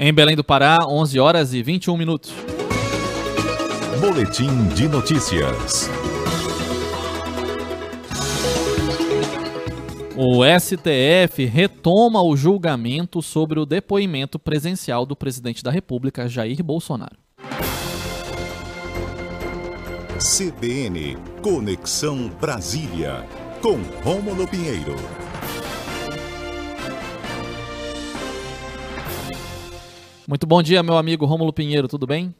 Em Belém do Pará, 11 horas e 21 minutos. Boletim de notícias. O STF retoma o julgamento sobre o depoimento presencial do presidente da República, Jair Bolsonaro. CBN Conexão Brasília, com Rômulo Pinheiro. Muito bom dia, meu amigo Rômulo Pinheiro, tudo bem?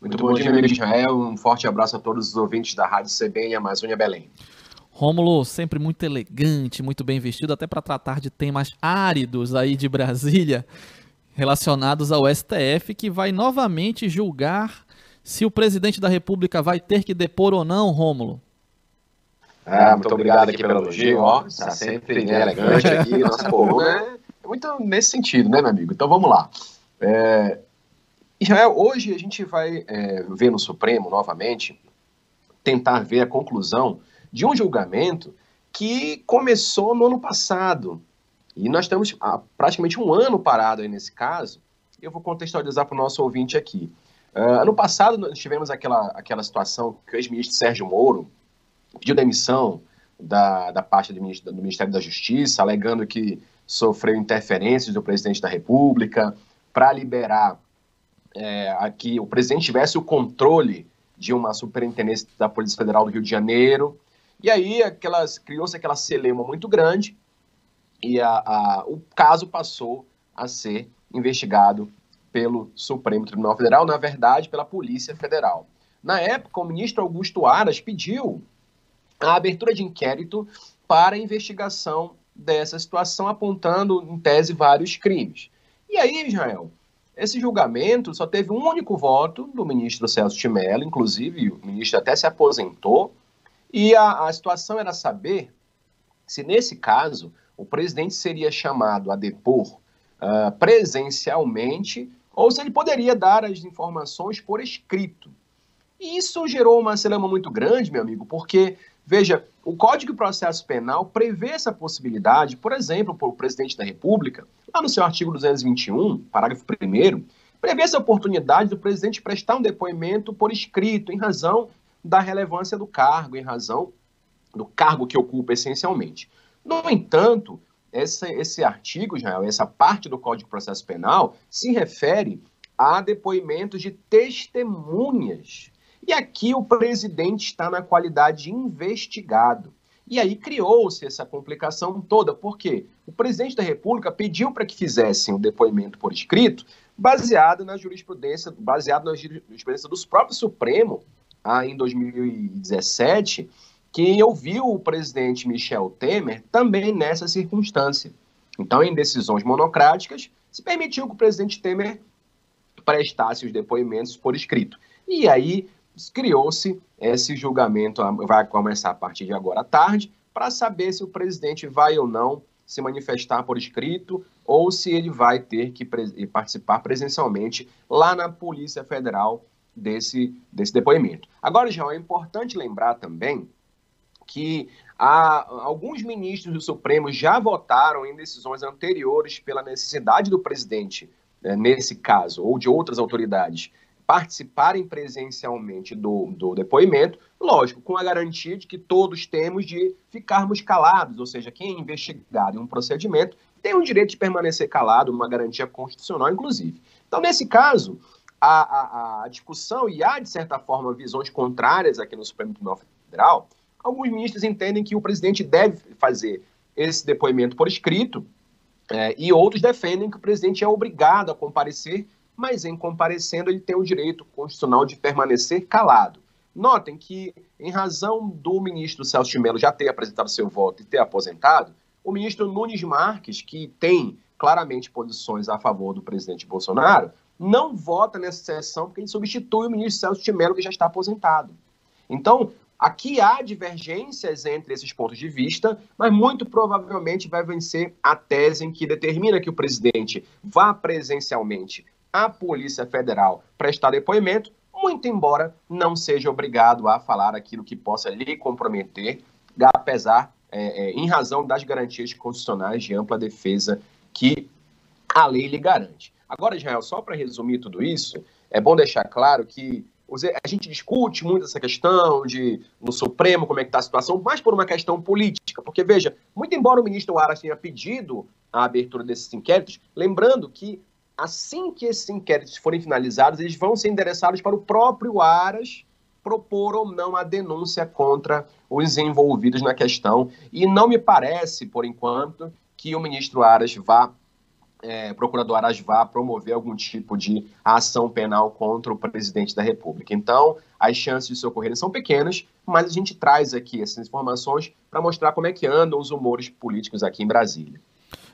Muito bom dia, amigo Israel. Um forte abraço a todos os ouvintes da Rádio CBN Amazônia Belém. Rômulo, sempre muito elegante, muito bem vestido, até para tratar de temas áridos aí de Brasília, relacionados ao STF, que vai novamente julgar se o presidente da República vai ter que depor ou não, Rômulo. Ah, muito obrigado aqui pelo elogio, ó. Está sempre né, elegante aqui, nosso povo, né? É muito nesse sentido, né, meu amigo? Então vamos lá. É... Israel, hoje a gente vai é, ver no Supremo novamente, tentar ver a conclusão de um julgamento que começou no ano passado. E nós estamos há praticamente um ano parado aí nesse caso. Eu vou contextualizar para o nosso ouvinte aqui. Uh, ano passado nós tivemos aquela, aquela situação que o ex-ministro Sérgio Moro pediu demissão da, da parte do, do Ministério da Justiça, alegando que sofreu interferências do presidente da República para liberar é, aqui o presidente tivesse o controle de uma superintendência da Polícia Federal do Rio de Janeiro. E aí aquelas criou-se aquela celema muito grande e a, a, o caso passou a ser investigado pelo Supremo Tribunal Federal, na verdade, pela Polícia Federal. Na época, o ministro Augusto Aras pediu a abertura de inquérito para investigação dessa situação, apontando, em tese, vários crimes. E aí, Israel, esse julgamento só teve um único voto do ministro Celso de Mello, inclusive o ministro até se aposentou, e a, a situação era saber se, nesse caso, o presidente seria chamado a depor uh, presencialmente ou se ele poderia dar as informações por escrito. E isso gerou uma celama muito grande, meu amigo, porque Veja, o Código de Processo Penal prevê essa possibilidade, por exemplo, para o presidente da República, lá no seu artigo 221, parágrafo 1, prevê essa oportunidade do presidente prestar um depoimento por escrito, em razão da relevância do cargo, em razão do cargo que ocupa essencialmente. No entanto, essa, esse artigo, Israel, essa parte do Código de Processo Penal, se refere a depoimentos de testemunhas e aqui o presidente está na qualidade de investigado. E aí criou-se essa complicação toda, porque o presidente da República pediu para que fizessem o depoimento por escrito, baseado na jurisprudência, baseado na jurisprudência dos próprios Supremo, ah, em 2017, que ouviu o presidente Michel Temer também nessa circunstância. Então, em decisões monocráticas, se permitiu que o presidente Temer prestasse os depoimentos por escrito. E aí criou-se esse julgamento, vai começar a partir de agora à tarde, para saber se o presidente vai ou não se manifestar por escrito ou se ele vai ter que participar presencialmente lá na Polícia Federal desse, desse depoimento. Agora, João, é importante lembrar também que há, alguns ministros do Supremo já votaram em decisões anteriores pela necessidade do presidente, né, nesse caso, ou de outras autoridades, participarem presencialmente do, do depoimento, lógico, com a garantia de que todos temos de ficarmos calados, ou seja, quem é investigado em um procedimento tem o direito de permanecer calado, uma garantia constitucional, inclusive. Então, nesse caso, a, a, a discussão, e há, de certa forma, visões contrárias aqui no Supremo Tribunal Federal, alguns ministros entendem que o presidente deve fazer esse depoimento por escrito, é, e outros defendem que o presidente é obrigado a comparecer mas em comparecendo ele tem o direito constitucional de permanecer calado. Notem que, em razão do ministro Celso de Mello já ter apresentado seu voto e ter aposentado, o ministro Nunes Marques, que tem claramente posições a favor do presidente Bolsonaro, não vota nessa sessão porque ele substitui o ministro Celso de Mello, que já está aposentado. Então, aqui há divergências entre esses pontos de vista, mas muito provavelmente vai vencer a tese em que determina que o presidente vá presencialmente a Polícia Federal prestar depoimento, muito embora não seja obrigado a falar aquilo que possa lhe comprometer, apesar, é, é, em razão das garantias constitucionais de ampla defesa que a lei lhe garante. Agora, Israel, só para resumir tudo isso, é bom deixar claro que a gente discute muito essa questão de no Supremo como é que está a situação, mais por uma questão política, porque veja, muito embora o ministro Aras tenha pedido a abertura desses inquéritos, lembrando que assim que esses inquéritos forem finalizados, eles vão ser endereçados para o próprio Aras propor ou não a denúncia contra os envolvidos na questão. E não me parece, por enquanto, que o ministro Aras vá é, procurador Aras vá promover algum tipo de ação penal contra o presidente da República. Então, as chances de socorrerem são pequenas, mas a gente traz aqui essas informações para mostrar como é que andam os humores políticos aqui em Brasília.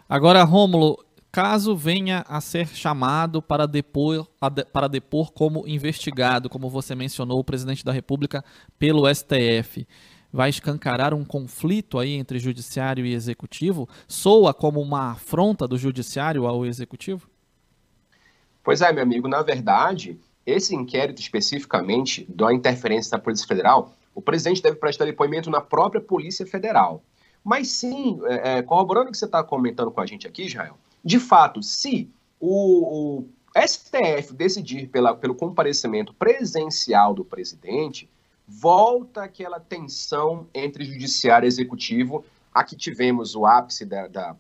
Agora, Rômulo, caso venha a ser chamado para depor, para depor como investigado, como você mencionou, o presidente da República pelo STF, vai escancarar um conflito aí entre judiciário e executivo? Soa como uma afronta do judiciário ao executivo? Pois é, meu amigo, na verdade, esse inquérito especificamente da interferência da Polícia Federal, o presidente deve prestar depoimento na própria Polícia Federal. Mas sim, é, é corroborando o que você está comentando com a gente aqui, Israel, de fato, se o, o STF decidir pela, pelo comparecimento presencial do presidente, volta aquela tensão entre judiciário e executivo. Aqui tivemos o ápice da, da,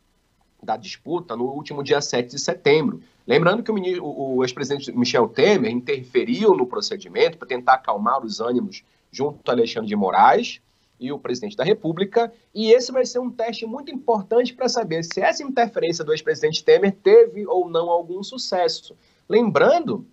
da disputa no último dia 7 de setembro. Lembrando que o, o ex-presidente Michel Temer interferiu no procedimento para tentar acalmar os ânimos junto a Alexandre de Moraes e o presidente da República, e esse vai ser um teste muito importante para saber se essa interferência do ex-presidente Temer teve ou não algum sucesso. Lembrando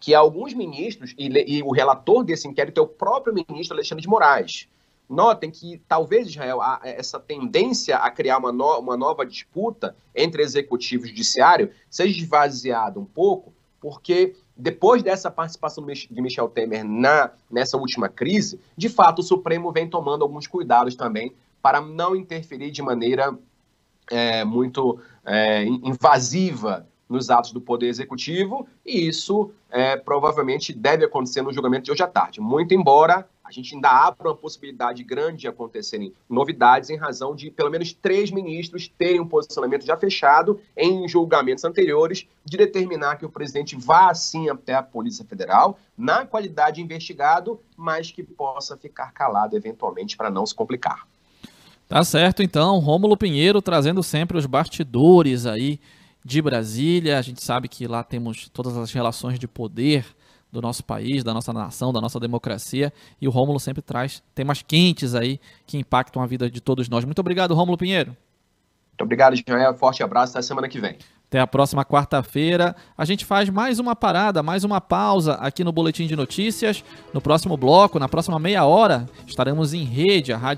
que alguns ministros, e, e, o relator desse inquérito é o próprio ministro Alexandre de Moraes. Notem que talvez, Israel, essa tendência a criar uma, no, uma nova disputa entre executivo e judiciário seja esvaziada um pouco, porque depois dessa participação de Michel Temer na, nessa última crise, de fato o Supremo vem tomando alguns cuidados também para não interferir de maneira é, muito é, invasiva nos atos do Poder Executivo, e isso é, provavelmente deve acontecer no julgamento de hoje à tarde. Muito embora a gente ainda abra uma possibilidade grande de acontecerem novidades em razão de pelo menos três ministros terem um posicionamento já fechado em julgamentos anteriores de determinar que o presidente vá sim até a Polícia Federal na qualidade de investigado, mas que possa ficar calado eventualmente para não se complicar. Tá certo, então, Rômulo Pinheiro trazendo sempre os bastidores aí de Brasília. A gente sabe que lá temos todas as relações de poder do nosso país, da nossa nação, da nossa democracia. E o Rômulo sempre traz temas quentes aí que impactam a vida de todos nós. Muito obrigado, Rômulo Pinheiro. Muito obrigado, Joel. Forte abraço. Até semana que vem. Até a próxima quarta-feira. A gente faz mais uma parada, mais uma pausa aqui no Boletim de Notícias. No próximo bloco, na próxima meia hora, estaremos em rede, a Rádio